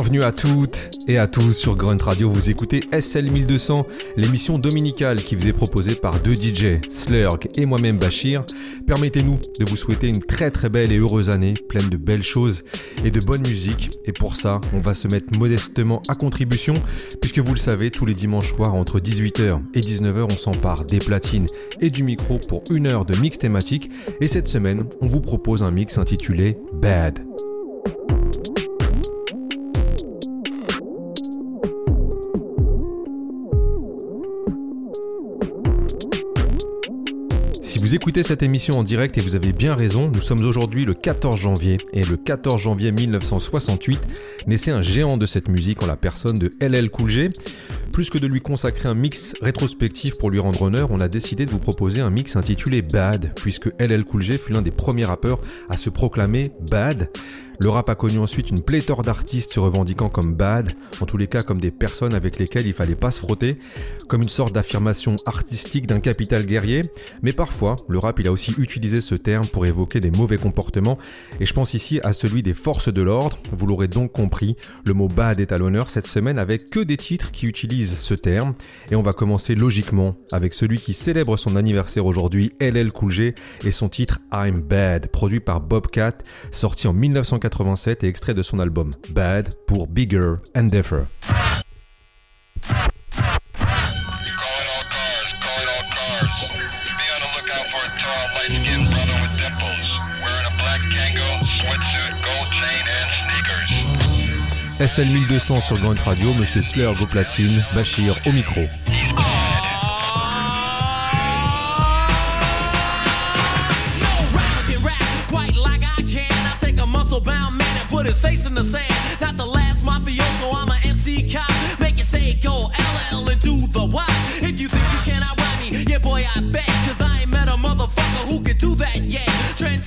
Bienvenue à toutes et à tous sur Grunt Radio. Vous écoutez SL 1200, l'émission dominicale qui vous est proposée par deux DJ, Slurg et moi-même Bachir. Permettez-nous de vous souhaiter une très très belle et heureuse année, pleine de belles choses et de bonne musique. Et pour ça, on va se mettre modestement à contribution, puisque vous le savez, tous les dimanches soirs entre 18h et 19h, on s'empare des platines et du micro pour une heure de mix thématique. Et cette semaine, on vous propose un mix intitulé Bad. Vous écoutez cette émission en direct et vous avez bien raison, nous sommes aujourd'hui le 14 janvier et le 14 janvier 1968 naissait un géant de cette musique en la personne de LL Cool J. Plus que de lui consacrer un mix rétrospectif pour lui rendre honneur, on a décidé de vous proposer un mix intitulé Bad, puisque LL Cool J fut l'un des premiers rappeurs à se proclamer Bad. Le rap a connu ensuite une pléthore d'artistes se revendiquant comme bad, en tous les cas comme des personnes avec lesquelles il fallait pas se frotter, comme une sorte d'affirmation artistique d'un capital guerrier, mais parfois le rap il a aussi utilisé ce terme pour évoquer des mauvais comportements, et je pense ici à celui des forces de l'ordre, vous l'aurez donc compris, le mot bad est à l'honneur cette semaine avec que des titres qui utilisent ce terme, et on va commencer logiquement avec celui qui célèbre son anniversaire aujourd'hui, LL Cool et son titre I'm Bad, produit par Bobcat, sorti en 1980 et extrait de son album Bad pour Bigger and Differ. SL 1200 sur Grand Radio, Monsieur Slurg au platine, Bachir au micro. Face in the sand. Not the last mafioso, I'm a MC cop. Make it say go LL and do the Y. If you think you cannot ride me, yeah, boy, I bet. Cause I ain't met a motherfucker who can do that yet. Trendsetter,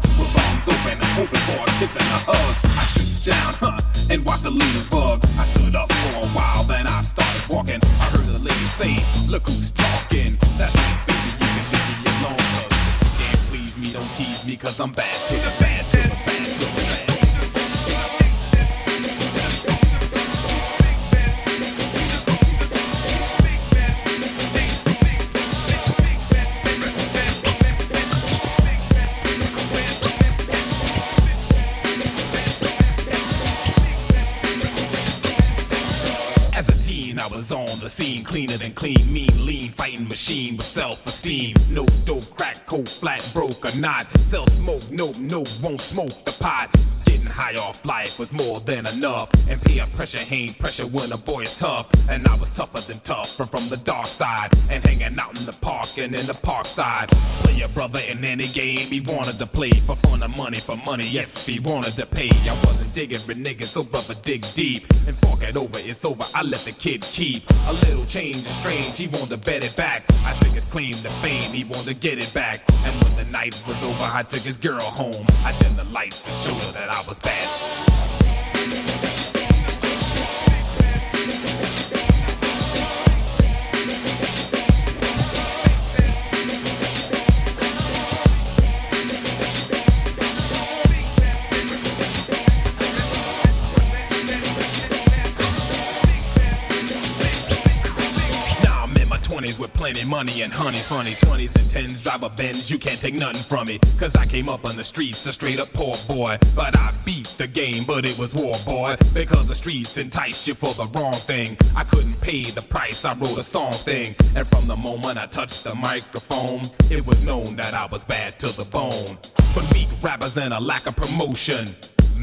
come with arms open hoping for a kiss and a hug. I stood down, huh, and watched the ladies bug. I stood up for a while, then I started walking. I heard the lady say, Look who's talking. That's right, baby, you can be me alone. Cause can't please me, don't tease me, cause I'm bad to the bad not. Sell smoke, no, no, won't smoke was more than enough. And peer pressure ain't pressure when a boy is tough. And I was tougher than tough from, from the dark side. And hanging out in the park and in the park side. Play a brother in any game he wanted to play. For fun or money, for money, if he wanted to pay. I wasn't digging with niggas, so brother dig deep. And fork it over, it's over, I let the kid keep. A little change is strange, he wanted to bet it back. I took his claim to fame, he wanted to get it back. And when the night was over, I took his girl home. I dimmed the lights and showed her that I was bad. Plenty money and honey's funny. 20s and 10s drive a Benz, you can't take nothing from me. Cause I came up on the streets, a straight up poor boy. But I beat the game, but it was war, boy. Because the streets entice you for the wrong thing. I couldn't pay the price, I wrote a song thing. And from the moment I touched the microphone, it was known that I was bad to the bone. But weak rappers and a lack of promotion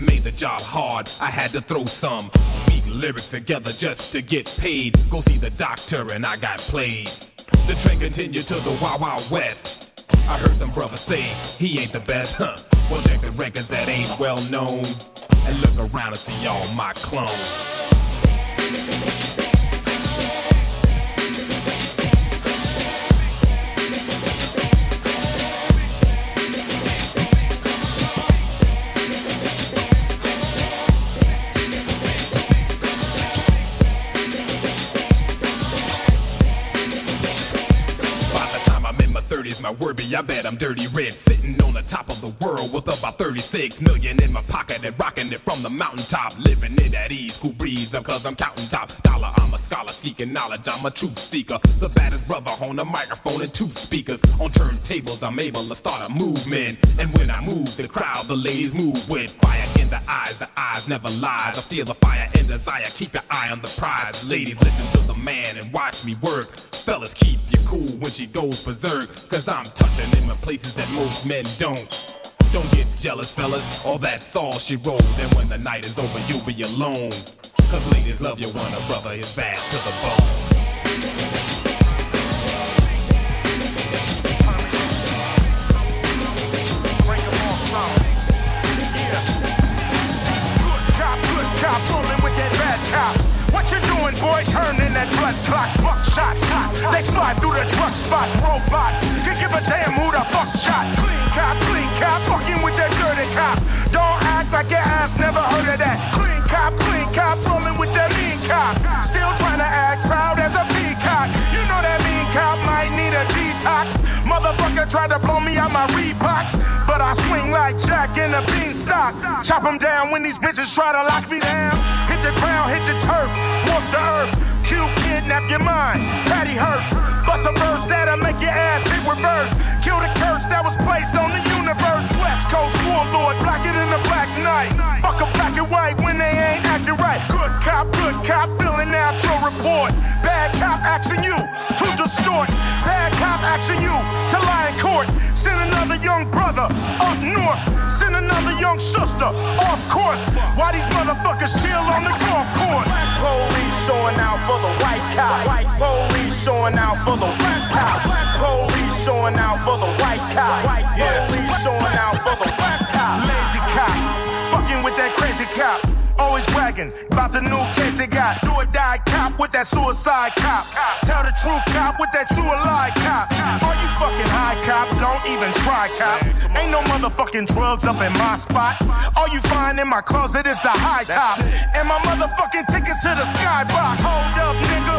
made the job hard. I had to throw some weak lyrics together just to get paid. Go see the doctor and I got played. The train continued to the Wild Wild West. I heard some brothers say he ain't the best, huh? Well, check the records that ain't well known and look around and see all my clones. I bet I'm dirty red. Sitting on the top of the world with about 36 million in my pocket and rocking it from the mountaintop. Living it at ease, cool breeze, of cause I'm counting top dollar. I'm a scholar seeking knowledge, I'm a truth seeker. The baddest brother on the microphone and two speakers. On turntables, I'm able to start a movement. And when I move the crowd, the ladies move with fire in the eyes. The eyes never lies. I feel the fire and desire. Keep your eye on the prize. Ladies, listen to the man and watch me work. Fellas, keep you cool when she goes berserk. Cause I'm touching in the places that most men don't. Don't get jealous, fellas, all that's all she wrote. And when the night is over, you'll be alone. Cause ladies love you when a brother is bad to the bone. Rolling with that bad cop. What you doing, boy? Turn in that blood clock, buck shots. They fly through the truck spots, robots. Can give a damn who the fuck shot. Clean cop, clean cop, fucking with that dirty cop. Don't act like your ass never heard of that. Clean cop, clean cop, rolling with that mean cop. Still trying to act proud as a peacock. You know that mean cop might need a detox. Motherfucker tried to blow me out my Reeboks, but I swing like Jack in a beanstalk. Chop 'em down when these bitches try to lock me down. The ground, hit the turf, walk the earth. Q kidnap your mind, Patty Hearst. Bust a verse that'll make your ass hit reverse. Kill the curse that was placed on the universe. West Coast warlord, blacker than the black night. Fuck a black and white when they ain't acting right. Good cop, good cop, filling out your report. Bad cop asking you to distort. Bad cop asking you to lie in court. Send another young brother up north. Send another young sister off course. Why these motherfuckers chill on the golf course? Black Police showing out for the white cop. White police showing out for the white cop. Black Police showing out for the white cop. White police showing out for the white cop. Lazy cop, fucking with that crazy cop. Always wagging about the new case they got. Do or die cop with that suicide cop. Tell the true cop with that true lie cop. Are you fucking high cop? Don't even try cop. Ain't no motherfucking drugs up in my spot. All you find in my closet is the high top. And my motherfucking tickets to the skybox. Hold up, nigga.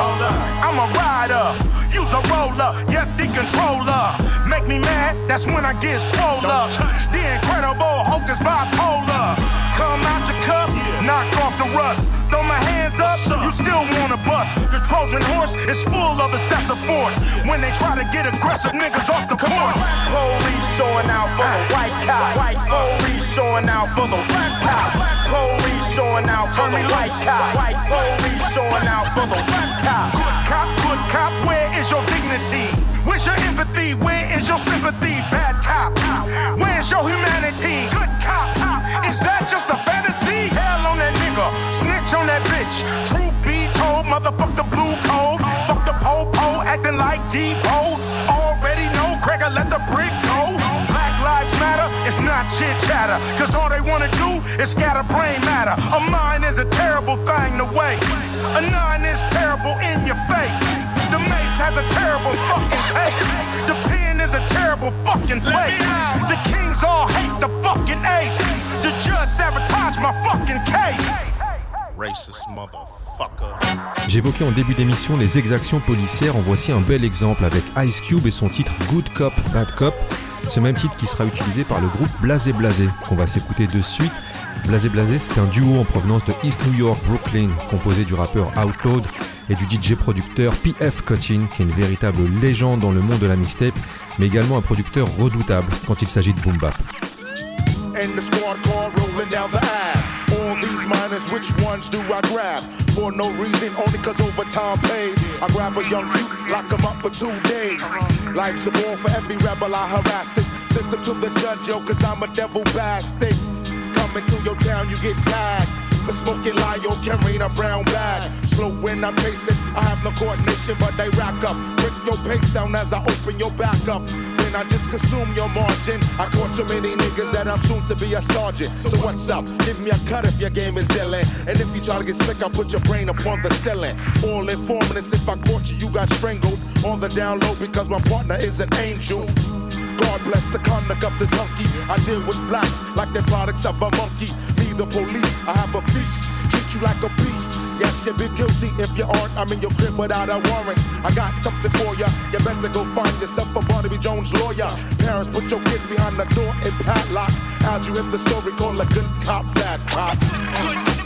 I'm a rider. Use a roller. Yep, the controller. Make me mad, that's when I get swole up. The incredible Hulk is bipolar. Come out the cuff, knock off the rust. Throw my hands up, so you still wanna bust. The Trojan horse is full of excessive force. When they try to get aggressive niggas off the porch. Police showing out for the white cop. White police showing out for the white cop. Police showing out for the white cop. White police showing out for the white cop. Good cop, good cop, where is your dignity? Where's your empathy? Where is your sympathy? Bad cop. Where's your humanity? Good cop. Is that just a fantasy? On that bitch. Truth be told, motherfuck the blue code. Fuck the po-po, acting like Depot. Already know, Craig'll let the brick go. Black lives matter, it's not chit chatter. Cause all they wanna do is scatter brain matter. A mind is a terrible thing to waste. A nine is terrible in your face. The mace has a terrible fucking taste. The pen is a terrible fucking place. The kings all hate the fucking ace. The judge sabotaged my fucking case. Racist motherfucker. J'évoquais en début d'émission les exactions policières, en voici un bel exemple avec Ice Cube et son titre Good Cop, Bad Cop, ce même titre qui sera utilisé par le groupe Blasé Blasé, qu'on va s'écouter de suite. Blasé Blasé, c'est un duo en provenance de East New York, Brooklyn, composé du rappeur Outlawed et du DJ producteur PF Cutchin, qui est une véritable légende dans le monde de la mixtape, mais également un producteur redoutable quand il s'agit de boom bap. All which ones do I grab? For no reason, only cause overtime pays. I grab a young youth, lock him up for two days. Life's a ball for every rebel I harassed it. Sent them to the judge, yo, cause I'm a devil bastard. Coming to your town, you get tagged. For smoking lie, yo, carrying a brown bag. Slow when I'm pacing, I have no coordination, but they rack up. Break your pace down as I open your back up. I just consume your margin. I caught so many niggas that I'm soon to be a sergeant. So what's up? Give me a cut if your game is dealing. And if you try to get slick, I'll put your brain upon the ceiling. All informants, if I caught you, you got strangled. On the down low because my partner is an angel. God bless the conduct of this hunky. I deal with blacks like they're products of a monkey. The police, I have a feast. Treat you like a beast. Yes, you be guilty if you aren't. I'm in your crib without a warrant. I got something for ya. You better go find yourself a Barnaby Jones lawyer. Parents, put your kid behind the door and padlock. How'd you in the story called a good cop, bad cop? Now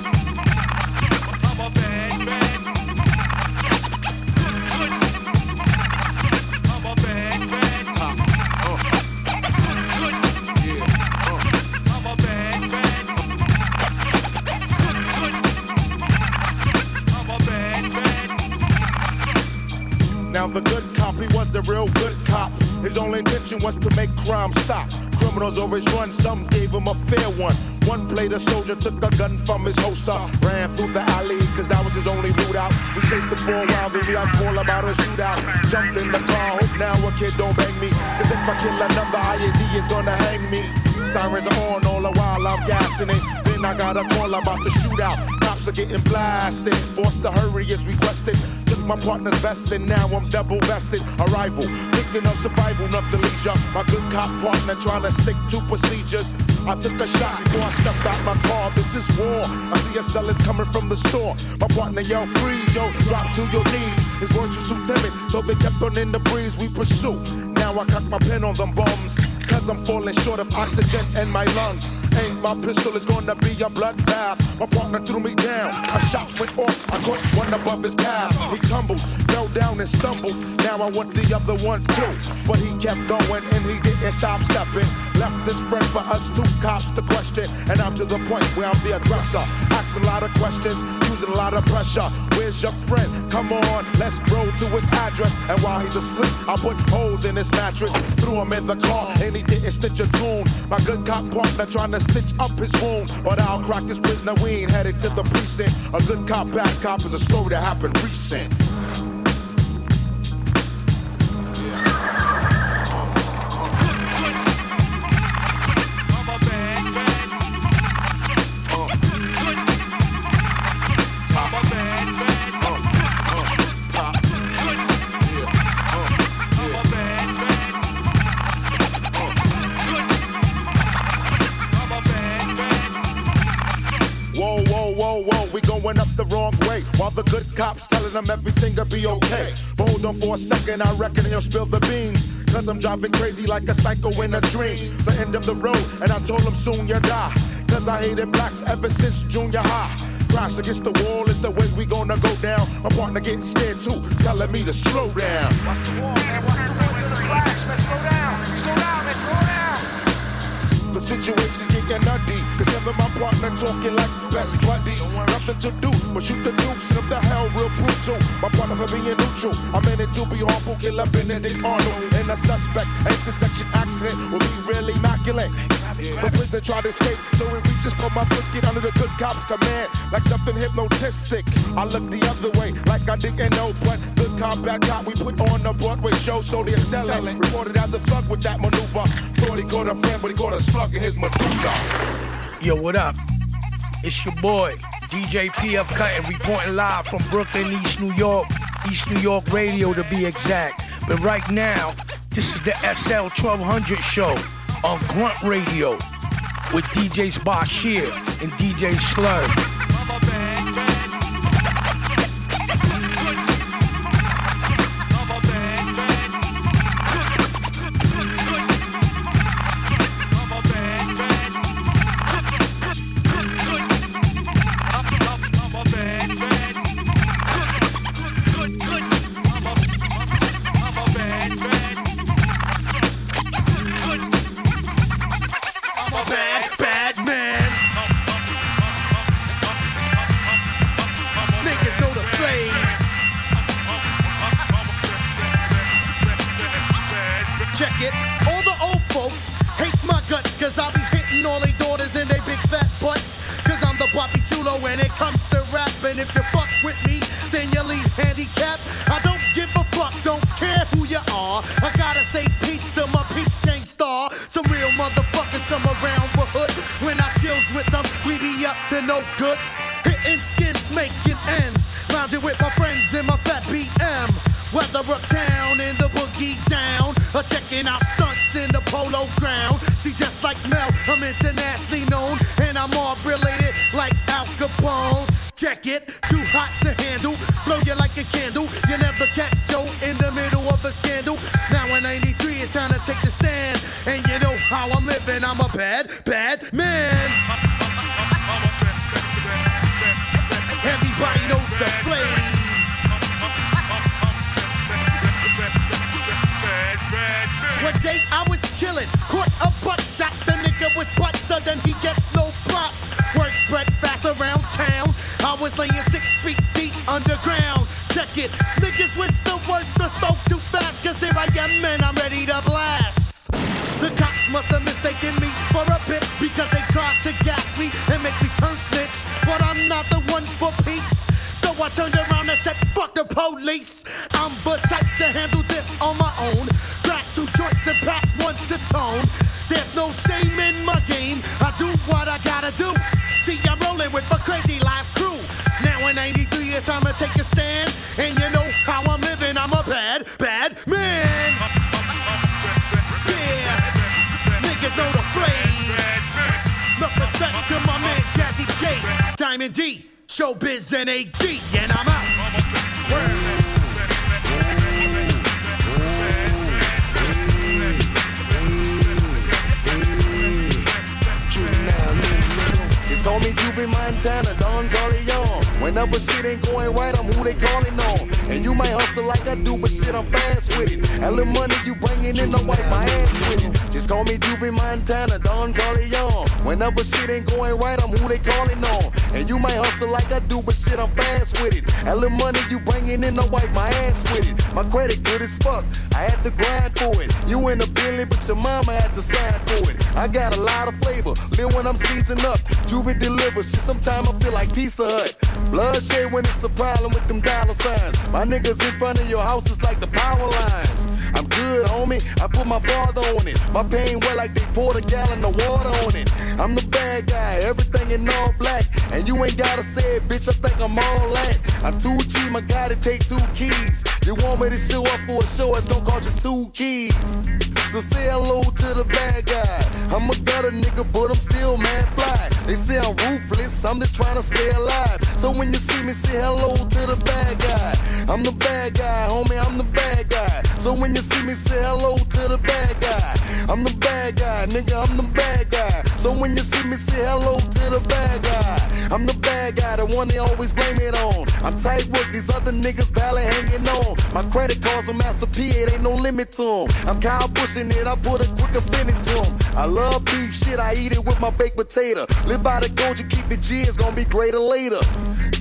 was to make crime stop. Criminals always run, some gave him a fair one. One played a soldier, took a gun from his holster, ran through the alley, cause that was his only route out. We chased him for a while, then we got call about a shootout. Jumped in the car, hope now a kid don't bang me. Cause if I kill another IED, is gonna hang me. Sirens are on all the while I'm gassing it. Then I got a call about the shootout. Cops are getting blasted. Forced to hurry is requested. Took my partner's vest and now I'm double vested. Arrival, thinking of survival, nothing leisure. My good cop partner trying to stick to procedures. I took a shot before I stepped out my car. This is war. I see a sellers coming from the store. My partner yelled, freeze, yo, drop to your knees. His voice was too timid, so they kept on in the breeze. We pursue. Now I cock my pen on them bums. Cause I'm falling short of oxygen in my lungs. Ain't my pistol is gonna be a bloodbath. My partner threw me down. A shot went off. I caught one above his calf. He tumbled, fell down and stumbled. Now I want the other one too. But he kept going and he didn't stop stepping. Left his friend for us two cops to question. And I'm to the point where I'm the aggressor. Asking a lot of questions, using a lot of pressure. Where's your friend? Come on, let's roll to his address. And while he's asleep, I put holes in his mattress. Threw him in the car and he didn't stitch a tune. My good cop partner trying to stitch up his wound. But I'll crack his prisoner. We ain't headed to the precinct. A good cop, bad cop is a story that happened recent. Cops telling them everything'll be okay. But hold on for a second, I reckon he'll spill the beans. Cause I'm driving crazy like a psycho in a dream. The end of the road, and I told him soon you die. Cause I hated blacks ever since junior high. Crash against the wall is the way we gonna go down. My partner getting scared too, telling me to slow down. Watch the wall, man. Watch the wall. Situation's getting nutty. Cause and my partner talking like best buddies. Nothing to do but shoot the deuce. And if the hell real brutal, my partner for being neutral. I'm in it to be harmful, killer Benedict Arnold. And a suspect, intersection accident will be really immaculate. The prisoner tried to escape, so he reaches for my biscuit under the good cop's command, like something hypnotistic. I look the other way, like I didn't know, but good cop, bad cop, we put on a Broadway show, so they're selling. Reported as a thug with that maneuver. Thought he a friend, but he a slug in his medulla. Yo, what up? It's your boy, DJ PF Cut, and reporting live from Brooklyn, East New York, East New York Radio to be exact. But right now, this is the SL 1200 show on Grünt Radio with DJs Bachir and DJ Slur. Check it. All the old folks hate my guts, cause I be hitting all they daughters in they big fat butts. Cause I'm the Bobby Chulo when it comes to rapping. If you fuck with me, then you leave handicapped. I don't give a fuck, don't care who you are. I gotta say peace to my peeps Gang Starr. Some real motherfuckers, some around the hood. When I chills with them, we be up to no good. Hitting skins, making ends. Lounging with my friends in my fat BM. Weatherbrook uptown in the boogie checking out stunts in the polo ground. See, just like Mel, I'm internationally known. And I'm all related like Al Capone. Check it, too hot to handle. Blow you like a candle. You never catch Joe in the middle of a scandal. Now in 93, it's time to take the stand. And you know how I'm living. I'm a bad, bad man. I was chillin', Showbiz and AG, and I'm out. Call me Juvie Montana, Don Corleone. Whenever shit ain't going right, I'm who they calling on. And you might hustle like I do, but shit, I'm fast with it. That the money you bringing in, I wipe my ass with it. Just call me Juvie Montana, Don Corleone. Whenever shit ain't going right, I'm who they calling on. And you might hustle like I do, but shit, I'm fast with it. That the money you bringing in, I wipe my ass with it. My credit good as fuck, I had to grind for it. You in a Billy, but your mama had to sign for it. I got a lot of flavor, live when I'm seasoned up. Juvie delivers, shit, sometimes I feel like Pizza Hut. Bloodshed when it's a problem with them dollar signs. My niggas in front of your house just like the power lines. I'm good, homie. I put my father on it. My pain wet like they poured a gallon of water on it. I'm the bad guy, everything in all black. And you ain't gotta say it, bitch. I think I'm all that. I'm too cheap, my guy to take two keys. You want me to show up for a show, it's gonna cost you two keys. So say hello to the bad guy. I'm a gutter nigga, but I'm still mad fly. They say I'm ruthless, I'm just trying to stay alive. So when you see me, say hello to the bad guy. I'm the bad guy, homie, I'm the bad guy. So when you see me, say hello to the bad guy. I'm the bad guy, nigga, I'm the bad guy. So when you see me, say hello to the bad guy. I'm the bad guy, the one they always blame it on. I'm tight with these other niggas barely hanging on. My credit cards on Master P, it ain't no limit to 'em. I'm Kyle pushing it, I put a quicker finish to 'em. I love beef shit, I eat it with my baked potato. Live by the code, you keep the G, it's gonna be greater later.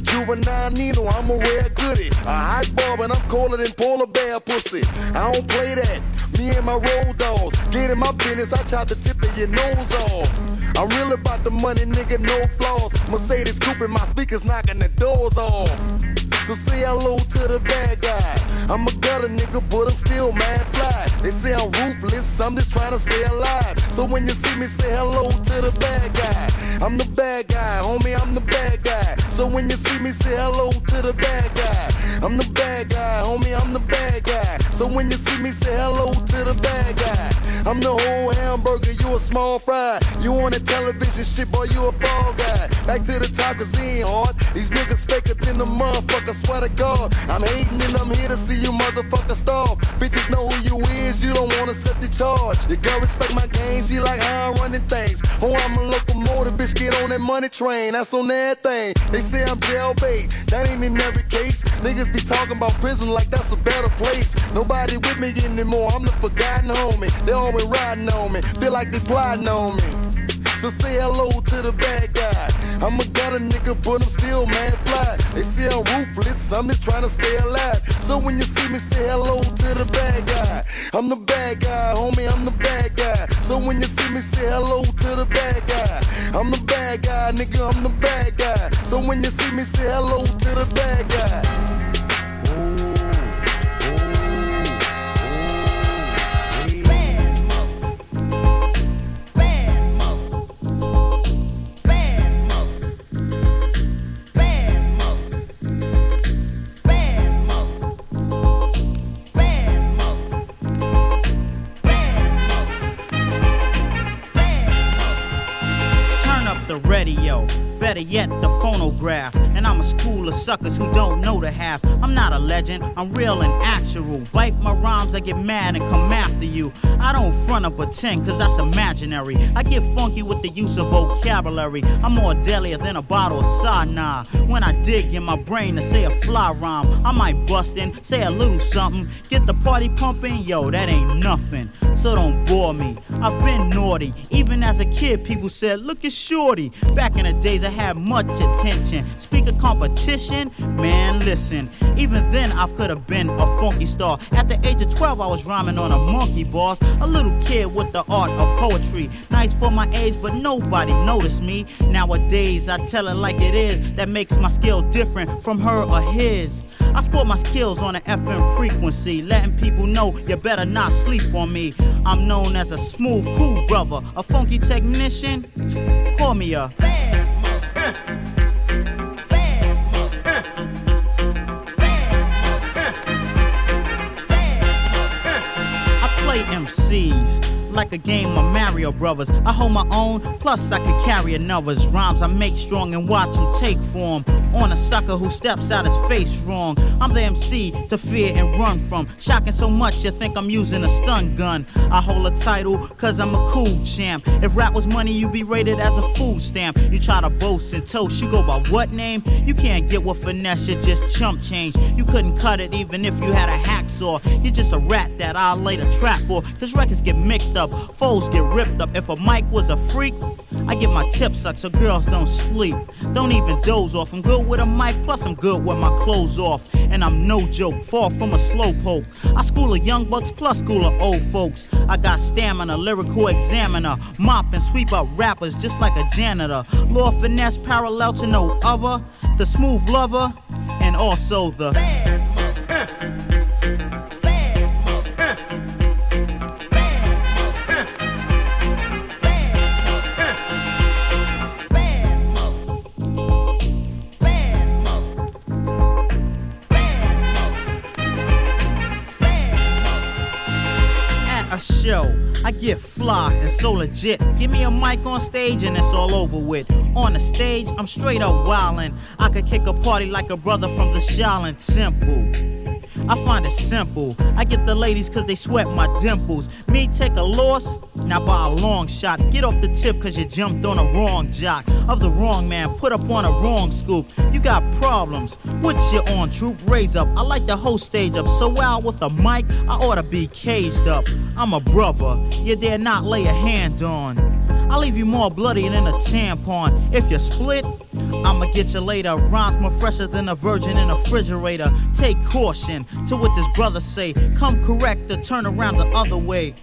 Juvenile Nino, I'm a rare goodie. A hot bulb and I'm colder than polar bear pussy. I don't play that. Me and my road dogs. Get in my business, I tried to tip of your nose off. I'm real about the money, nigga, no flaws. Mercedes Cooper, my speakers knocking the doors off. So say hello to the bad guy. I'm a gutter nigga, but I'm still mad fly. They say I'm ruthless, I'm just trying to stay alive. So when you see me, say hello to the bad guy. I'm the bad guy, homie, I'm the bad guy. So when you see me, say hello to the bad guy. I'm the bad guy, homie, I'm the bad guy. So when you see me, say hello to the bad guy. I'm the whole hamburger, you a small fry. You on the television shit, boy, you a fall guy. Back to the top, cause he ain't hard. These niggas faker than the motherfucker, swear to God. I'm hating and I'm here to see you motherfuckers starve. Bitches know who you is, you don't wanna set the charge. You girl respect my games, she like how I'm running things. Oh, I'm a locomotive, bitch, get on that money train. That's on that thing. They say I'm jailbait, that ain't in every case. Niggas be talking about prison like that's a better place. Nobody with me anymore, I'm the forgotten homie. They always riding on me, feel like they plotting on me. So say hello to the bad guy. I'm a gutter nigga, but I'm still mad fly. They say I'm ruthless, I'm just trying to stay alive. So when you see me, say hello to the bad guy. I'm the bad guy, homie, I'm the bad guy. So when you see me, say hello to the bad guy. I'm the bad guy, nigga, I'm the bad guy. So when you see me, say hello to the bad guy. The radio, better yet the phonograph. And I'm a school of suckers who don't know the half. I'm not a legend, I'm real and actual. Bite my rhymes, I get mad and come after you. I don't front or pretend, cause that's imaginary. I get funky with the use of vocabulary. I'm more deadlier than a bottle of Sana. When I dig in my brain to say a fly rhyme, I might bust in, say a little something. Get the party pumping, yo, that ain't nothing. So don't bore me. I've been naughty. Even as a kid, people said, look at Shorty. Back in the days, I had much attention. Speak of competition, man, listen. Even then, I could have been a funky star. At the age of 12, I was rhyming on a monkey boss, A little kid with the art of poetry. Nice for my age, but nobody noticed me. Nowadays, I tell it like it is. That makes my skill different from her or his. I sport my skills on an FM frequency, letting people know you better not sleep on me. I'm known as a smooth, cool brother, a funky technician. Call me a. play MCs like a game of Mario Brothers. I hold my own, plus I can carry another's rhymes. I make strong and watch them take form. On a sucker who steps out his face wrong. I'm the MC to fear and run from. Shocking so much you think I'm using a stun gun. I hold a title cause I'm a cool champ. If rap was money, you'd be rated as a food stamp. You try to boast and toast, you go by what name? You can't get what finesse, you just chump change. You couldn't cut it even if you had a hacksaw. You're just a rat that I'll lay the trap for. Cause records get mixed up, foes get ripped up. If a mic was a freak, I get my tip sucked so girls don't sleep. Don't even doze off. I'm good with a mic, plus I'm good with my clothes off. And I'm no joke, far from a slowpoke. I school of young bucks plus school of old folks. I got stamina, lyrical examiner, mop and sweep up rappers just like a janitor. Lord Finesse parallel to no other. The smooth lover, and also the. I get fly and so legit. Give me a mic on stage and it's all over with. On the stage, I'm straight up wildin'. I could kick a party like a brother from the Shaolin Temple. I find it simple. I get the ladies cause they sweat my dimples. Me take a loss, not by a long shot. Get off the tip cause you jumped on a wrong jock. Of the wrong man, put up on a wrong scoop. You got problems. What you on, troop? Raise up. I like the whole stage up. So out with a mic, I ought to be caged up. I'm a brother, you dare not lay a hand on. I'll leave you more bloody than a tampon. If you split, I'ma get you later. Rhymes more fresher than a virgin in a refrigerator. Take caution to what this brother say. Come correct or turn around the other way.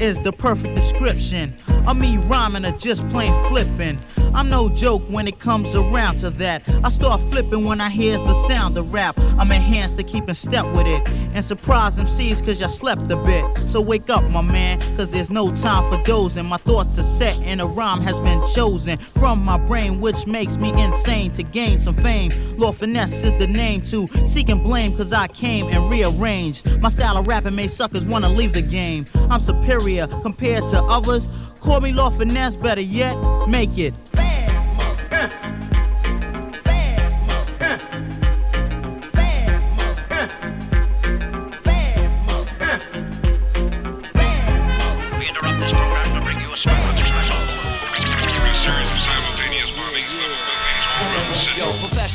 Is the perfect description of me rhyming or just plain flipping. I'm no joke when it comes around to that. I start flipping when I hear the sound of rap. I'm enhanced to keep in step with it. And surprise them. MCs cause y'all slept a bit. So wake up, my man, cause there's no time for dozing. My thoughts are set and a rhyme has been chosen from my brain, which makes me insane to gain some fame. Lord Finesse is the name to seeking blame cause I came and rearranged. My style of rapping made suckers wanna leave the game. I'm superior compared to others. Call me Lord Finesse, better yet, make it.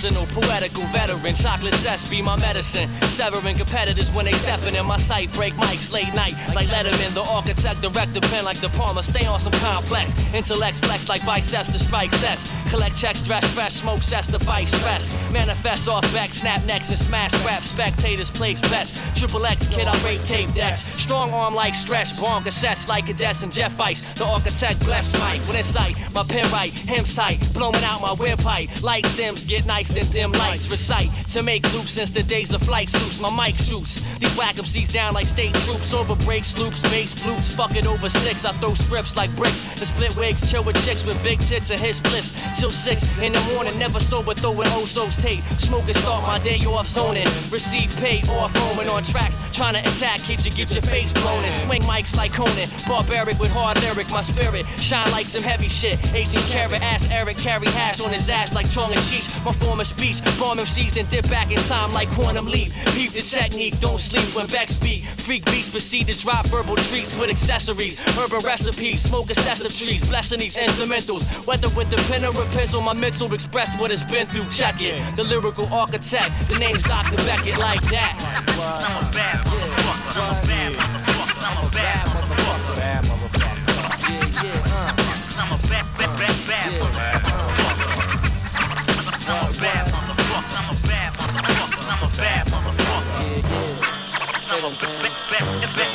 Professional, poetical, veteran, chocolate cess be my medicine. Severing competitors when they stepping in my sight, break mics late night like Letterman. The architect, director, pen like the Palmer. Stay on some complex. Intellects flex like biceps to strike sets. Collect checks, dress fresh, smoke sets to fight stress. Manifest off back, snap necks and smash rap. Spectators place bets. Triple X kid, I rate tape decks. Strong arm like stretch, bomb cassettes like cadets and Jeff fights. The architect bless Mike with insight. My pen right, hymns tight, blowing out my windpipe. Light stems get nice, then dim lights. Recite to make loops since the days of flight suits. My mic shoots. These whack MCs down like state troops. Over breaks, loops, bass, flutes. Fuck it over sticks. I throw scripts like bricks. The split wigs, chill with chicks with big tits and his splits. Till six in the morning, never sober, throwing Ozo's tape. Smoke and start my day off zoning. Receive pay off roaming on tracks. Trying to attack, hit you, get your face blown. And swing mics like Conan. Barbaric with hard lyric, my spirit. Shine like some heavy shit. 18 karat ass Eric carry hash on his ass like tongue and cheeks. My form of speech, bomb MCs and dip back in time like quantum leap. Peep the technique, don't sleep when Beck speak. Freak beats proceed to drop verbal treats with accessories. Urban recipes, smoke excessive trees, blessing these instrumentals. Whether with the pen or a pencil, my mental express what it's been through. Check it. The lyrical architect, the name's Dr. Beckett like that. I'm a bad motherfucker. I'm a bad motherfucker. I'm a bad motherfucker. Bad motherfucker. Yeah, yeah, uh. I'm a bad, bad, bad, bad motherfucker. Yeah. I'm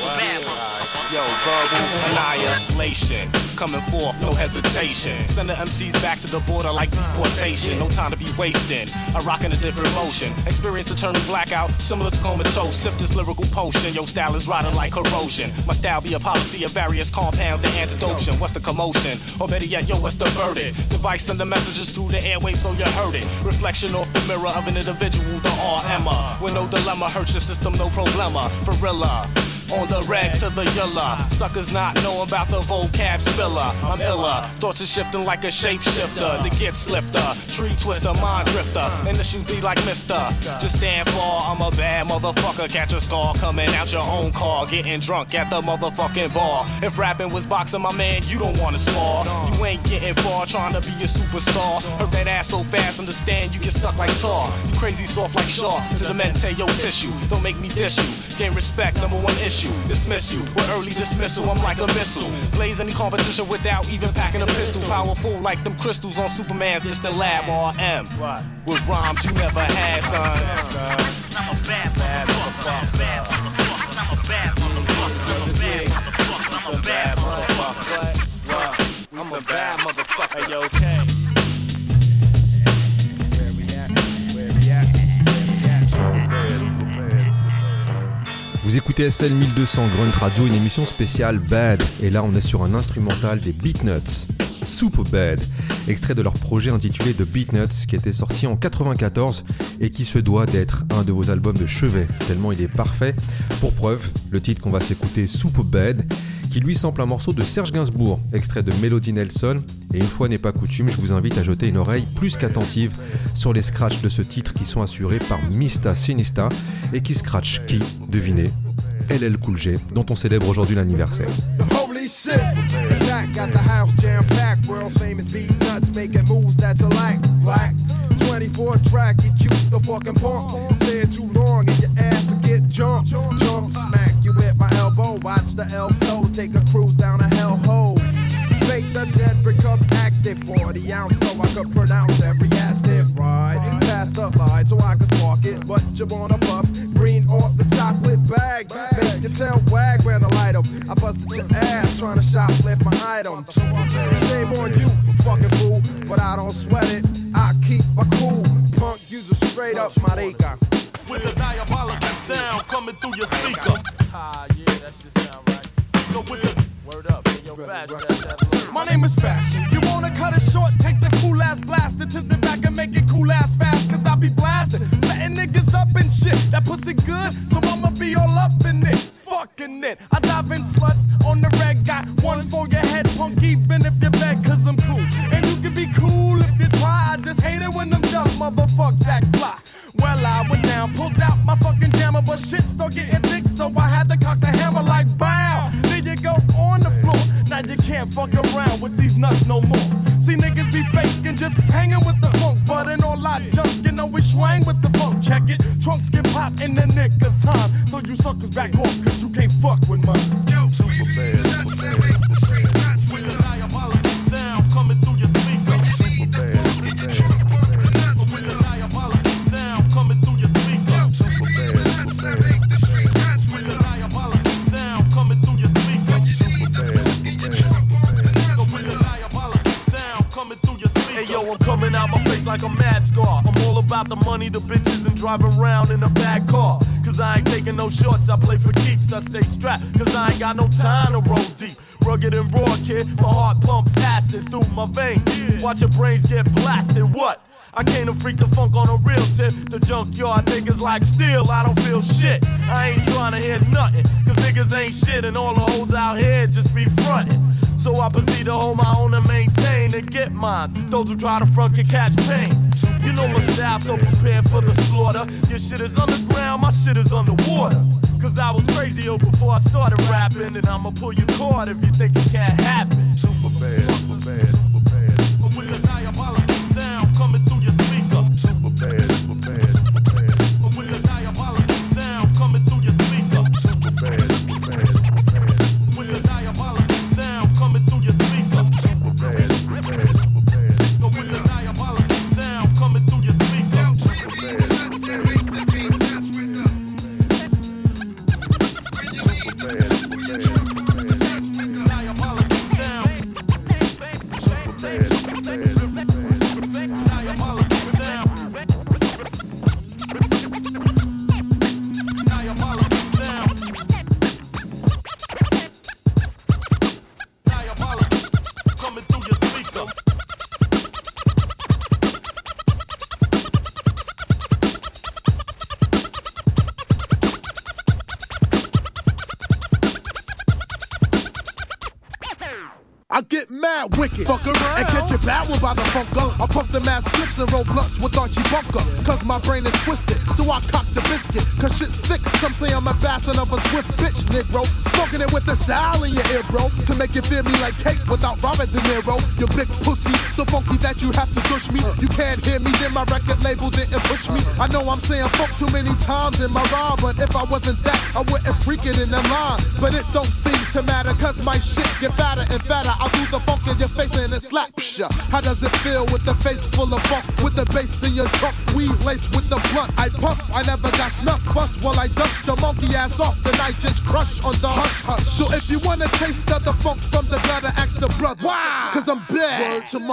Yo, verbal annihilation. Coming forth, no hesitation. Send the MCs back to the border like deportation. No time to be wasting. I rock in a different motion. Experience turning blackout, similar to comatose. Sip this lyrical potion. Your style is rotting like corrosion. My style be a policy of various compounds, the antidote. What's the commotion? Or better yet, yo, what's the verdict? Device send the messages through the airwaves so you heard it. Reflection off the mirror of an individual, the RMA. With no dilemma, hurt your system, no problema. Realer. On the rag to the yella. Suckers not know about the vocab spiller. I'm iller. Thoughts are shifting like a shapeshifter. The get slifter. Tree twister, mind drifter. And the shoes be like mister. Just stand for I'm a bad motherfucker. Catch a scar coming out your own car. Getting drunk at the motherfucking bar. If rapping was boxing, my man, you don't wanna spar. You ain't getting far trying to be a superstar. Heard that ass so fast, understand you get stuck like tar. You crazy soft like shark. To the mente your tissue. Don't make me dish you. Gain respect, number one issue. Dismiss you with early dismissal. I'm like a missile. Blaze any competition without even packing a pistol. Powerful like them crystals on Superman's distant lab RM. With rhymes you never had, son. I'm a bad motherfucker. I'm a bad motherfucker. I'm a bad motherfucker. I'm a bad motherfucker. I'm a bad motherfucker. I'm a bad motherfucker. Hey, yo, okay. Vous écoutez SL 1200 Grunt Radio, une émission spéciale Bad. Et là, on est sur un instrumental des Beatnuts. Super Bad, extrait de leur projet intitulé The Beatnuts qui était sorti en 94 et qui se doit d'être un de vos albums de chevet, tellement il est parfait. Pour preuve, le titre qu'on va s'écouter, Super Bad, qui lui sample un morceau de Serge Gainsbourg, extrait de Melody Nelson. Et une fois n'est pas coutume, je vous invite à jeter une oreille plus qu'attentive sur les scratchs de ce titre qui sont assurés par Mista Sinista et qui scratch qui Devinez LL Cool J, dont on célèbre aujourd'hui l'anniversaire. Got the house jam packed. World famous beat nuts making moves that's alike. Black 24 track, you cute the fucking punk. Stay too long and your ass will get jumped. Jump, smack you with my elbow. Watch the L take a cruise down a hell hole. Make the dead become active. 40 ounce so I could pronounce every active right. Line so I can spark it. But you wanna puff green off the chocolate bag. Make your tail wag when I light 'em. I busted your ass trying to shoplift my item. Shame on you, fucking fool. But I don't sweat it. I keep my cool. Punk user straight up marica. That pussy good, so I'ma be all up in it. Fucking it. I dive in sluts on the red. Got one for your head, punk, even if you're bad, cause I'm cool. And you can be cool if you try. I just hate it when them dumb motherfuckers act fly. Well, I went down, pulled out my fucking jammer, but shit start getting thick, so I had to cock the hammer can't fuck around with these nuts no more. See niggas be faking, just hanging with the funk, but in all I junk, you know we swang with the funk. Check it, trunks get pop in the nick of time, so you suckers back off, cause you can't fuck with mine. Yo, like a mad scar. I'm all about the money, the bitches, and driving around in a bad car. Cause I ain't taking no shorts, I play for keeps. I stay strapped, cause I ain't got no time to roll deep. Rugged and raw, kid. My heart pumps acid through my veins. Watch your brains get blasted. What? I came to freak the funk on a real tip. The junkyard niggas like steel, I don't feel shit. I ain't trying to hear nothing, cause niggas ain't shit, and all the hoes out here just be frontin'. So I proceed to hold my own and maintain and get mine. Those who try to front can catch pain. You know my style, so prepare for the slaughter. Your shit is underground, my shit is underwater. Cause I was crazy oh, before I started rapping, and I'ma pull you cord if you think it can't happen. Super bad, super bad,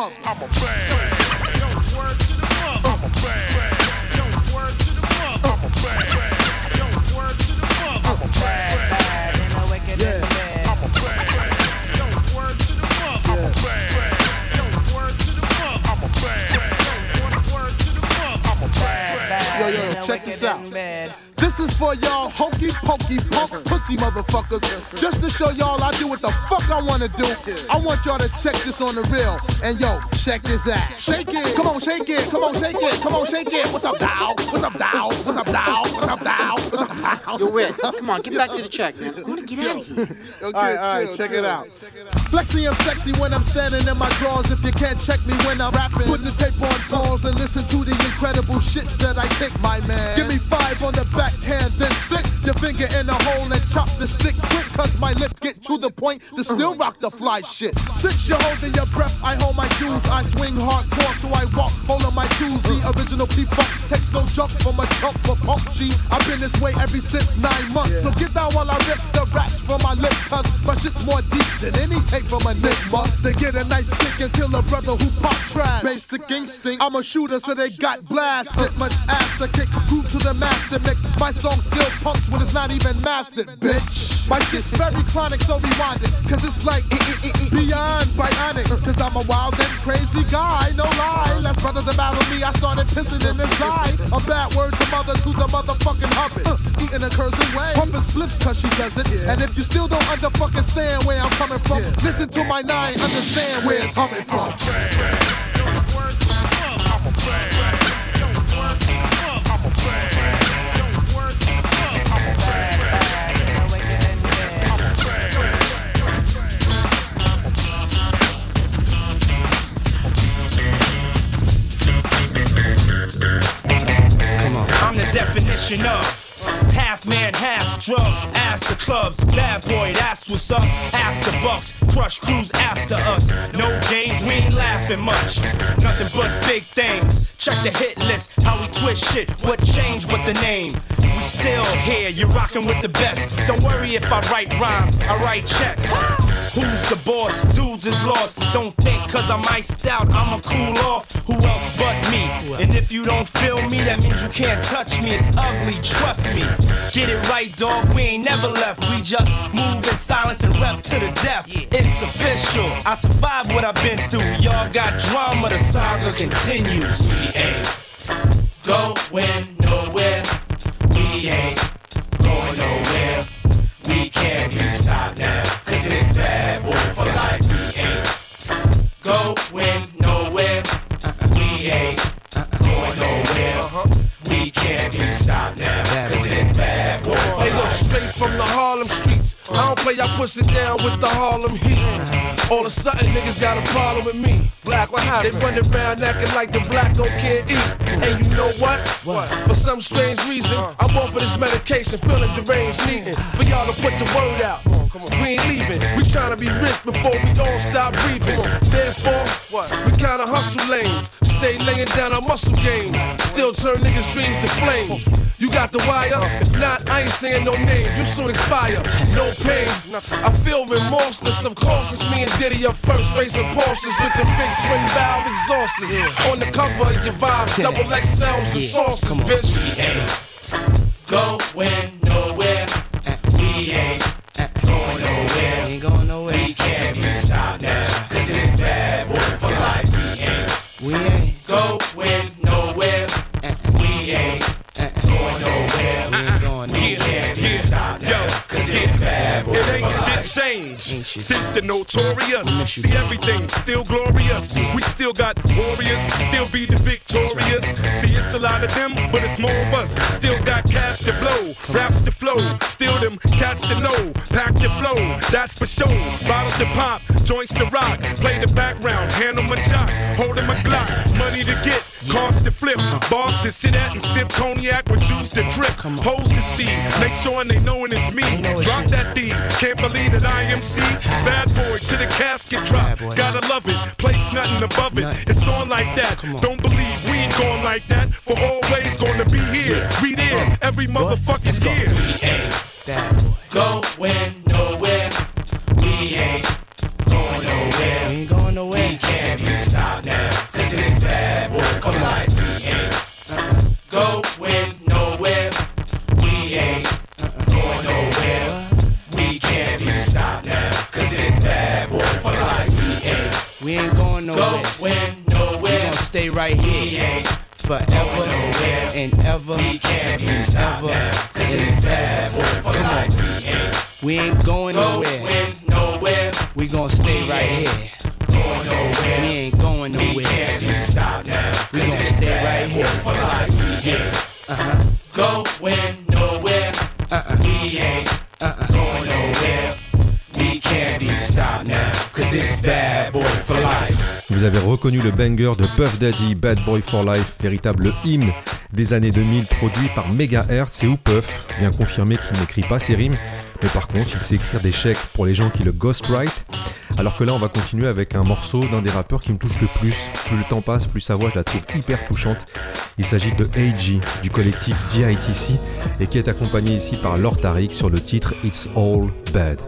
mother. I'm a bad. Word to the mother. I'm a bad. Word to the mother. I'm a bad. Word to the mother. I'm a bad. Yeah. I'm a bad. Word to the mother. I'm a bad. Word to the mother. I'm a bad. Word to the mother. I'm a bad. Yo, yo, yo, check this out. This is for y'all hokey pokey punk pussy motherfuckers. Just to show y'all I do what the fuck I wanna do. I want y'all to check this on the real. And yo, check this out. Shake it. Come on, shake it. Come on, shake it. Come on, shake it. What's up, Dow? What's up, Dow? What's up, Dow? What's up, Dow? What's up, Dow? Yo, Red, come on, get back to the track, man. I wanna get out of here. Okay, all right, all right, check it out. Flexing, I'm sexy when I'm standing in my drawers. If you can't check me when I'm rapping, put the tape on pause and listen to the incredible shit that I kick, my man. Give me five on the backhand, then stick your finger in the hole and chop the stick quick, cause my lip get to the point to still rock the fly shit. Since you're holding your breath, I hold my jewels. I swing hardcore, so I walk, holding my tools. The original P-Funk takes no jump from a chump of punk G. I've been this way ever since nine months. So get down while I rip the raps from my lip, cause my shit's more deep than any tape from a Nigma. They get a nice pick and kill a brother who pop trash. Basic instinct, I'm a shooter, so they got blasted. Much ass, I kick, groove to the master mix. My song still punks when it's not even mastered, bitch. My shit's very chronic, so rewind it, cause it's like eh, eh, eh, beyond bionic. Cause I'm a wild and crazy guy, no lie. Last brother to battle me, I started pissing in his eye. A bad word to mother to the motherfucking hubbard. Uh, eating a cursing way. Pumping spliffs cause she does it. And if you still don't underfucking stand where I'm coming from, listen to my nine, understand where it's coming from. Definition of half man, half drugs. Ass the clubs, bad boy, that's what's up. After bucks, crush crews after us. No games, we ain't laughing much. Nothing but big things. Check the hit list, how we twist shit. What changed with the name? We still here, you're rocking with the best. Don't worry if I write rhymes, I write checks. Who's the boss? Dudes is lost. Don't think cause I'm iced out, I'ma cool off. Who else but me? And if you don't feel me, that means you can't touch me. It's ugly, trust me. Get it right, dog. We ain't never left. We just move in silence and rep to the death. It's official. I survived what I've been through. Y'all got drama, the saga continues. We ain't going nowhere. We ain't going nowhere. We can't be stopped now. Cause it's bad boy for life. We ain't going nowhere. We ain't. We can't be stopped now. Cause it's bad boy for Hey, look, straight from the Harlem streets. I don't play, I push it down with the Harlem heat. All of a sudden, niggas got a problem with me. Black, what happened? They run around acting like the black don't can't eat. And you know what? What? For some strange reason, I'm on for this medication, feeling deranged, needing for y'all to put the word out. We ain't leaving. We trying to be rich before we all stop breathing. Therefore, what? We kinda hustle lanes. Stay laying down our muscle games. Still turn niggas' dreams to flames. You got the wire? If not, I ain't saying no names. You soon expire. No pain. I feel remorseless. Of course, it's me and Diddy up first, racing Porsches with the big twin valve exhausts. On the cover of your vibes, double XLs and sauces, bitch. going nowhere. We ain't going nowhere. We ain't going nowhere. We can't be stopped now. Cause it's bad boy for life. We ain't. We ain't changed since the notorious. See everything still glorious. We still got warriors, still be the victorious. See it's a lot of them, but it's more of us. Still got cash to blow, raps to flow, still them cats to know. Pack the flow, that's for sure. Bottles to pop, joints to rock. Play the background, handle my jock, holding my Glock. Money to get, cars to flip, bars to sit at and sip cognac with juice to drip. Hoes to see, make sure they knowin' it's me. Drop that D, can't believe that I am C. Bad boy to the casket drop, gotta love it. Place nothing above it. It's on like that. Don't believe we ain't going like that. For always gonna be here. We there, every motherfucker's here. Going nowhere. We ain't going nowhere. We ain't going nowhere. We can't be stopped now. Nowhere. Going nowhere. We gonna stay right here. We ain't forever and ever We can't be stopped now, cause it's bad boy for Come on. life. We ain't going nowhere. Nowhere. We gon' stay right here. Nowhere. We ain't going We nowhere. can't be stopped now, We gon' stay bad right here. for life. Yeah. Uh-huh. Going nowhere. Uh-uh. We ain't going nowhere. We can't be stopped now, cause it's bad boy for life. Vous avez reconnu le banger de Puff Daddy, Bad Boy for Life, véritable hymne des années 2000 produit par Megahertz et où Puff vient confirmer qu'il n'écrit pas ses rimes, mais par contre il sait écrire des chèques pour les gens qui le ghostwrite. Alors que là on va continuer avec un morceau d'un des rappeurs qui me touche le plus. Plus le temps passe, plus sa voix je la trouve hyper touchante. Il s'agit de AG du collectif DITC et qui est accompagné ici par Lord Tariq sur le titre It's All Bad.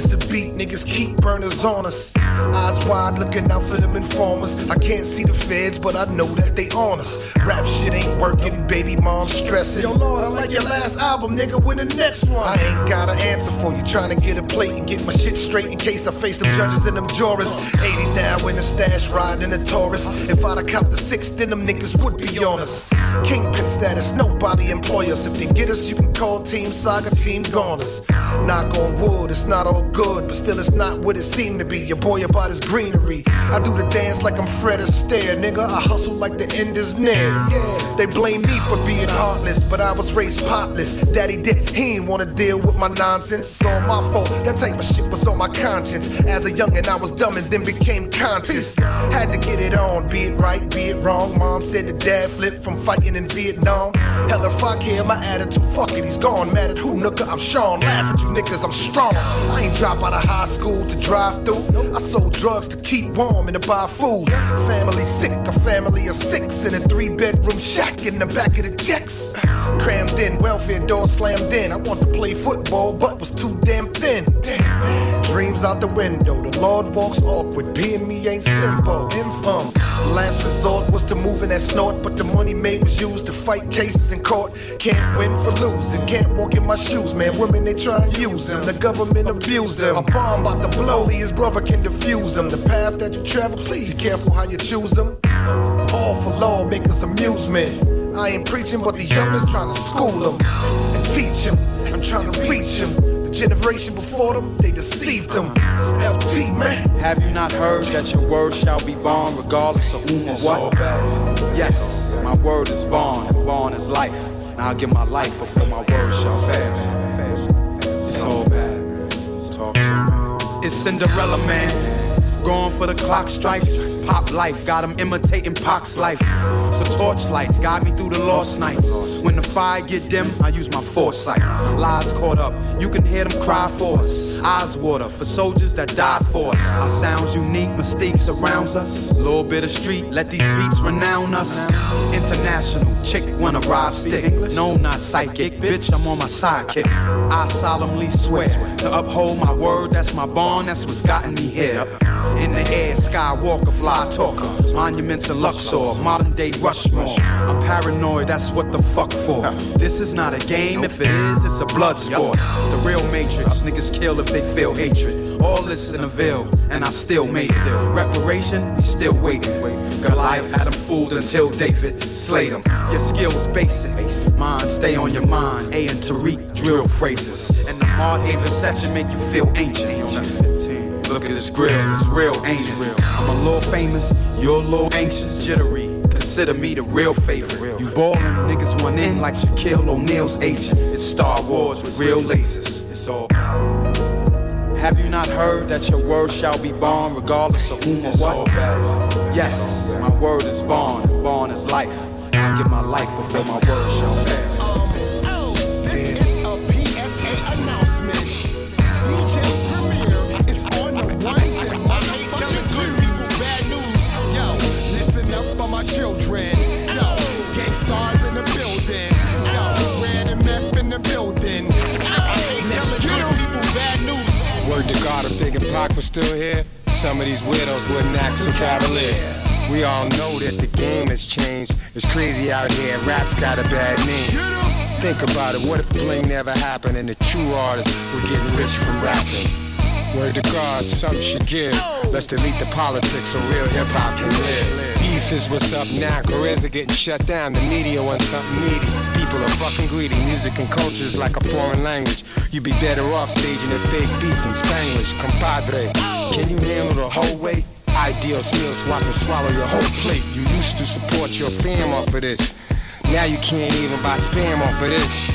Miss a beat, niggas keep burners on us. Eyes wide, looking out for them informers. I can't see the feds, but I know that they on us. Rap shit ain't working, baby mom stressing. Yo, Lord, I like your last album, nigga. When the next one? I ain't got an answer for you. Trying to get a plate and get my shit straight in case I face them judges and them jurors. 80 down in the stash, riding a Taurus. If I'd have copped the six, then them niggas would be on us. Kingpin status, nobody employ us. If they get us, you can call Team Saga, Team Goners. Knock on wood, it's not all good, but still it's not what it seemed to be. Your boy about his greenery. I do the dance like I'm Fred Astaire, nigga. I hustle like the end is near. Yeah, they blame me for being heartless, but I was raised potless. Daddy did, he ain't wanna deal with my nonsense. It's all my fault. That type of shit was on my conscience. As a youngin', I was dumb and then became conscious. Had to get it on, be it right, be it wrong. Mom said the dad flipped from fighting in Vietnam. Hell, if I care my attitude, fuck it, he's gone. Mad at who, nigga? I'm Sean. Laugh at you niggas, I'm strong. I ain't drop out of high school to drive through. I sold drugs to keep warm and to buy food. Family sick, a family of six in a three bedroom shack in the back of the jacks. Crammed in, welfare door slammed in. I want to play football, but was too damn thin. Damn. Dreams out the window, the Lord walks awkward. Being me ain't simple. Infam. Last resort was to move in that snort, but the money made was used to fight cases in court. Can't win for losing, can't walk in my shoes, man. Women they try and use him, the government abuse him. A bomb about to blow, his brother can defuse him. The path that you travel, please be careful how you choose them. All for law, makers amusement. I ain't preaching, but these youngers trying to school them and teach them. I'm trying to reach them. The generation before them, they deceived them. It's LT, man. Have you not heard that your word shall be born regardless of whom or what? Yes, my word is born, and born is life. And I'll give my life before my word shall fail. It's all bad, man. Let's talk to me. It's Cinderella, man. Going for the clock strikes. Pop life, got him imitating Pac's life. So torchlights guide me through the lost nights. When the fire get dim, I use my foresight. Lies caught up, you can hear them cry for us. Eyes water for soldiers that died for us. Our sounds unique, mystique surrounds us. Little bit of street, let these beats renown us. International, chick wanna ride stick. No, not psychic, bitch, I'm on my sidekick. I solemnly swear to uphold my word, that's my bond, that's what's gotten me here. In the air, skywalker, fly talker. Monuments in Luxor, modern day I'm paranoid, that's what the fuck for. This is not a game, if it is, it's a blood sport. The real matrix, niggas kill if they feel hatred. All this in a veil, and I still made it. Reparation, we still waiting. Goliath had him fooled until David slayed him. Your skills basic, mine stay on your mind. A and Tariq drill phrases. And the Mott Haven section make you feel ancient. Look at this grill, it's real, ain't it? I'm a little famous, you're a little anxious, jittery. Consider me the real favorite. You ballin', niggas want in like Shaquille O'Neal's agent. It's Star Wars with real lasers. It's all bad. Have you not heard that your word shall be born regardless of whom or what? Yes, my word is born, born is life. I'll give my life before my word shall fail. Pac was still here, some of these widows wouldn't act so cavalier. We all know that the game has changed. It's crazy out here. Rap's got a bad name. Think about it. What if bling never happened and the true artists were getting rich from rapping? Word to God, something should give. Let's delete the politics so real hip hop can live. Beef is what's up now. Careers are getting shut down. The media wants something meaty. People are fucking greedy. Music and culture is like a foreign language. You'd be better off staging a fake beef in Spanglish. Compadre, can you handle the whole weight? Ideal meals, watch them swallow your whole plate. You used to support your fam off of this. Now you can't even buy spam off of this.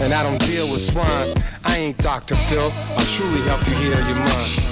And I don't deal with swine. I ain't Dr. Phil. I'll truly help you heal your mind.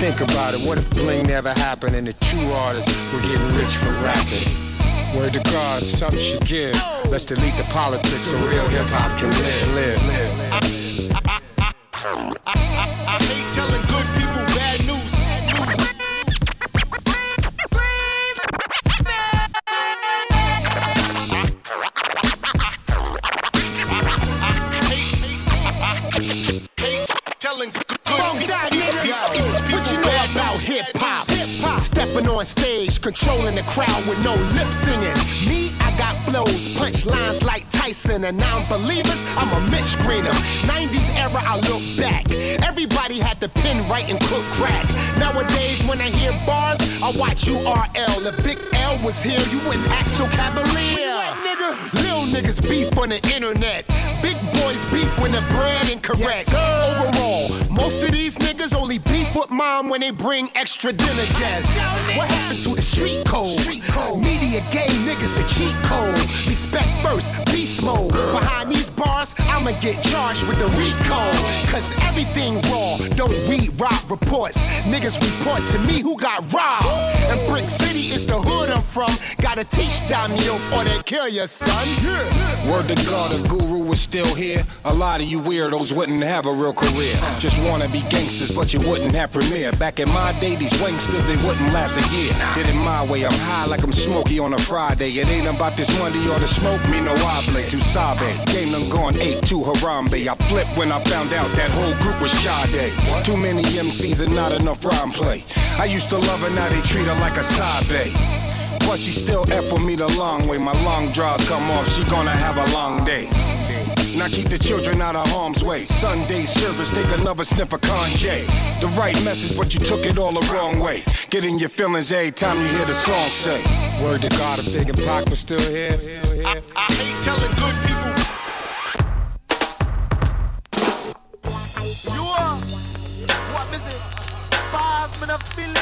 Think about it. What if bling never happened and the true artists were getting rich from rapping? Word to God, something should give. Let's delete the politics so real hip hop can live, live, live. I hate telling good people on stage, controlling the crowd with no lip singing. Me, flows, punchlines like Tyson, and non-believers, I'm a Mitch Greener. 90s era, I look back. Everybody had the pen right and cook crack. Nowadays, when I hear bars, I watch URL. If Big L was here, you wouldn't act so cavalier. Little niggas beef on the internet. Big boys beef when the brand ain't correct. Overall, most of these niggas only beef with mom when they bring extra dinner guests. What happened to the street code? Street code. Media gave niggas the cheat code. Respect first, beast mode. Behind these bars, I'ma get charged with the RICO. Cause everything raw, don't read rob reports. Niggas report to me who got robbed. And Brick City is the hood I'm from. Gotta teach oath or they kill you, son. Word to God, the guru is still here. A lot of you weirdos wouldn't have a real career. Just wanna be gangsters, but you wouldn't have premiere. Back in my day, these wanksters, they wouldn't last a year. Did it my way, I'm high like I'm smoky on a Friday. It ain't about this money or the smoke, me no hable. To Sabe, game done gone 8 to Harambe. I flipped when I found out that whole group was Sade. Too many MCs and not enough rhyme play. I used to love her, now they treat her like a Sabe. Plus, she still with me the long way. My long draws come off, she gonna have a long day. Now keep the children out of harm's way. Sunday service, take another sniff of Kanye. The right message, but you took it all the wrong way. Get in your feelings every time you hear the song say. Word to God, if Big and Pac was still here. I, I hate telling good people. You are what is it? Man, I'm feeling.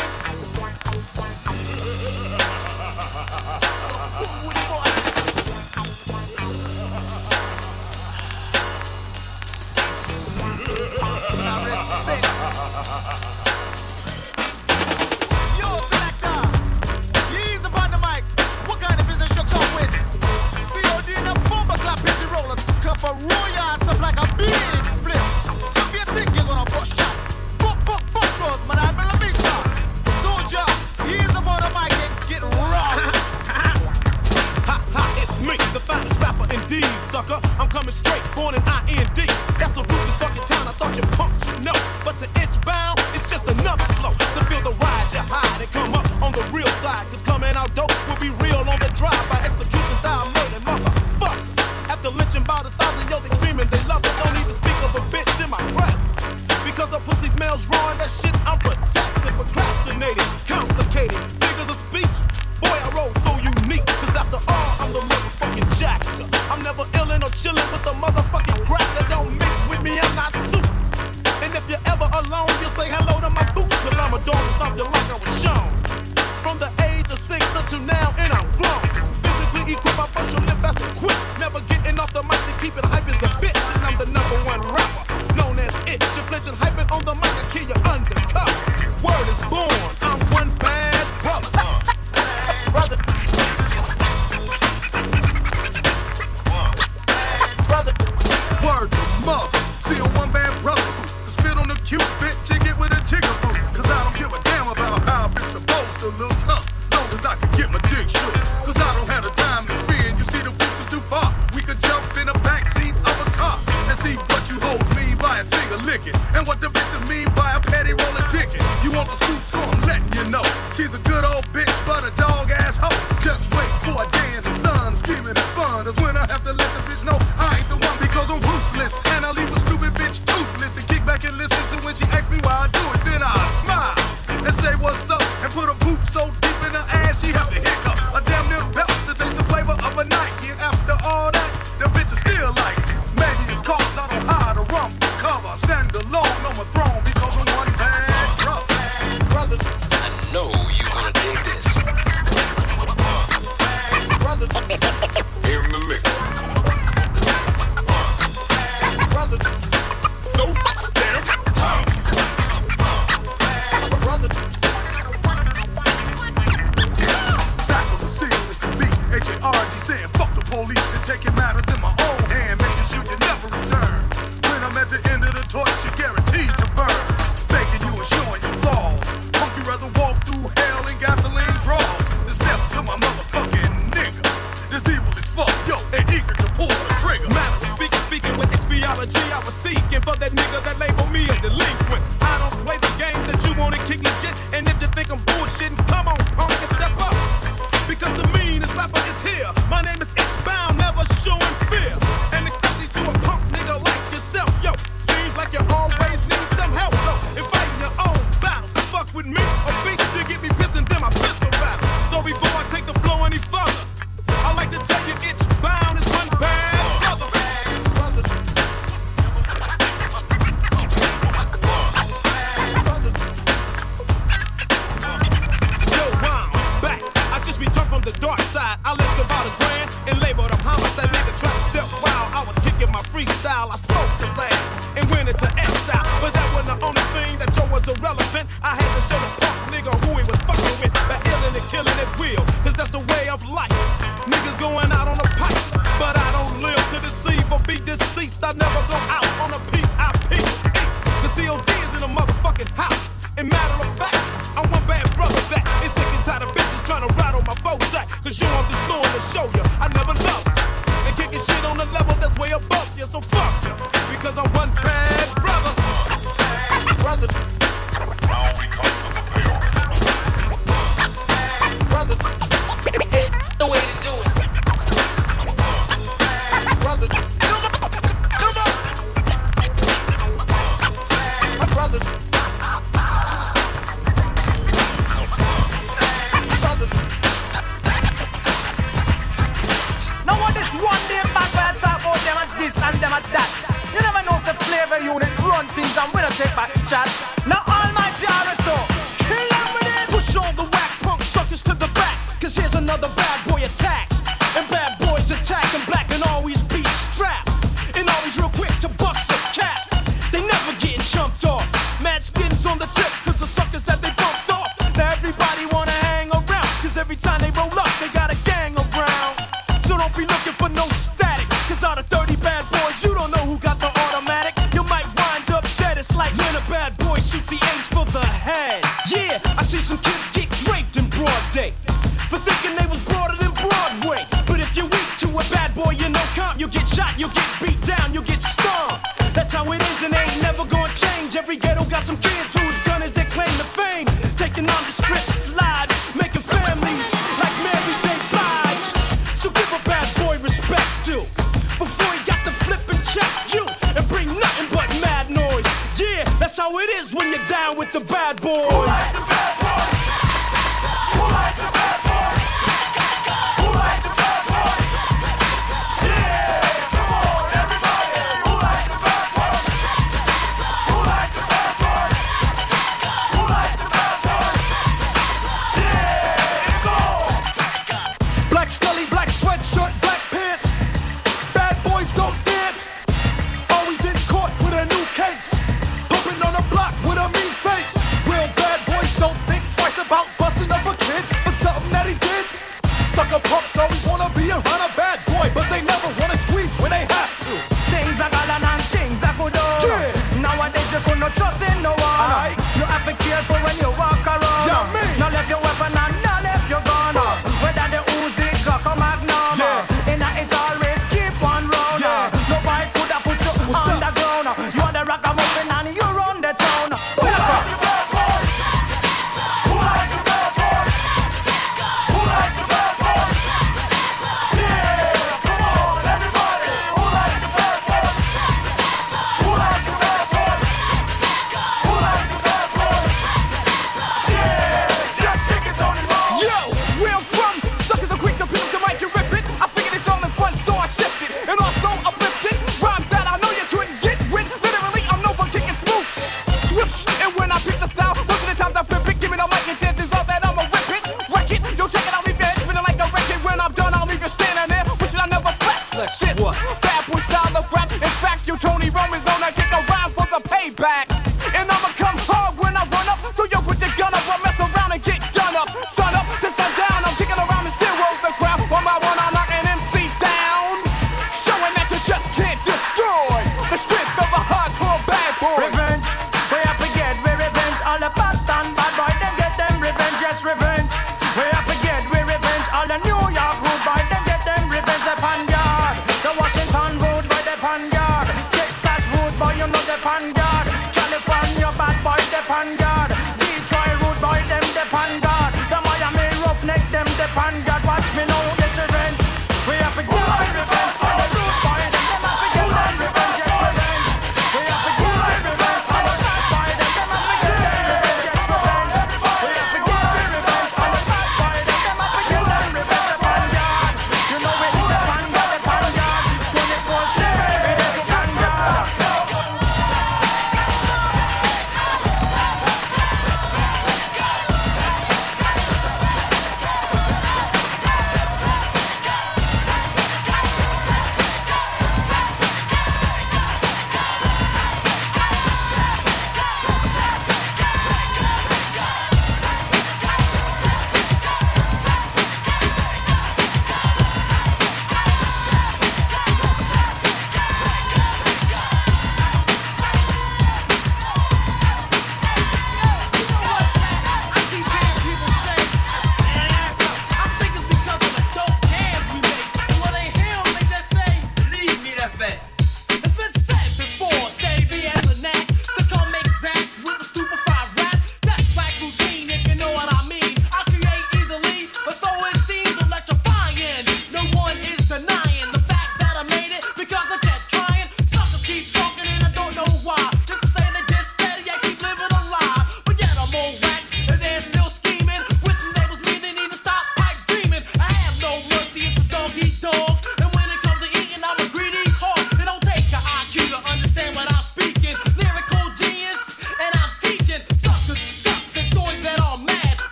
A so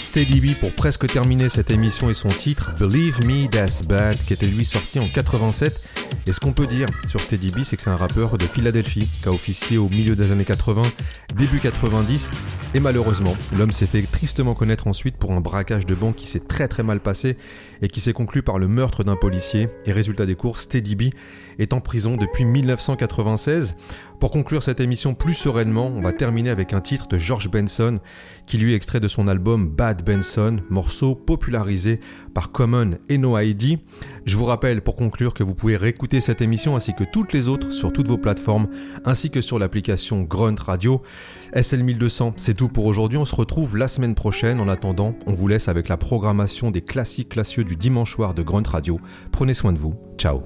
Steady B pour presque terminer cette émission et son titre Believe Me That's Bad qui était lui sorti en 87 et ce qu'on peut dire sur Steady B c'est que c'est un rappeur de Philadelphie qui a officié au milieu des années 80, début 90 et malheureusement l'homme s'est fait tristement connaître ensuite pour un braquage de banque qui s'est très très mal passé et qui s'est conclu par le meurtre d'un policier. Et résultat des cours Steady B est en prison depuis 1996. Pour conclure cette émission plus sereinement, on va terminer avec un titre de George Benson qui lui est extrait de son album Bad Benson, morceau popularisé par Common et No ID. Je vous rappelle pour conclure que vous pouvez réécouter cette émission ainsi que toutes les autres sur toutes vos plateformes ainsi que sur l'application Grunt Radio. SL1200, c'est tout pour aujourd'hui. On se retrouve la semaine prochaine. En attendant, on vous laisse avec la programmation des classiques classieux du dimanche soir de Grunt Radio. Prenez soin de vous. Ciao.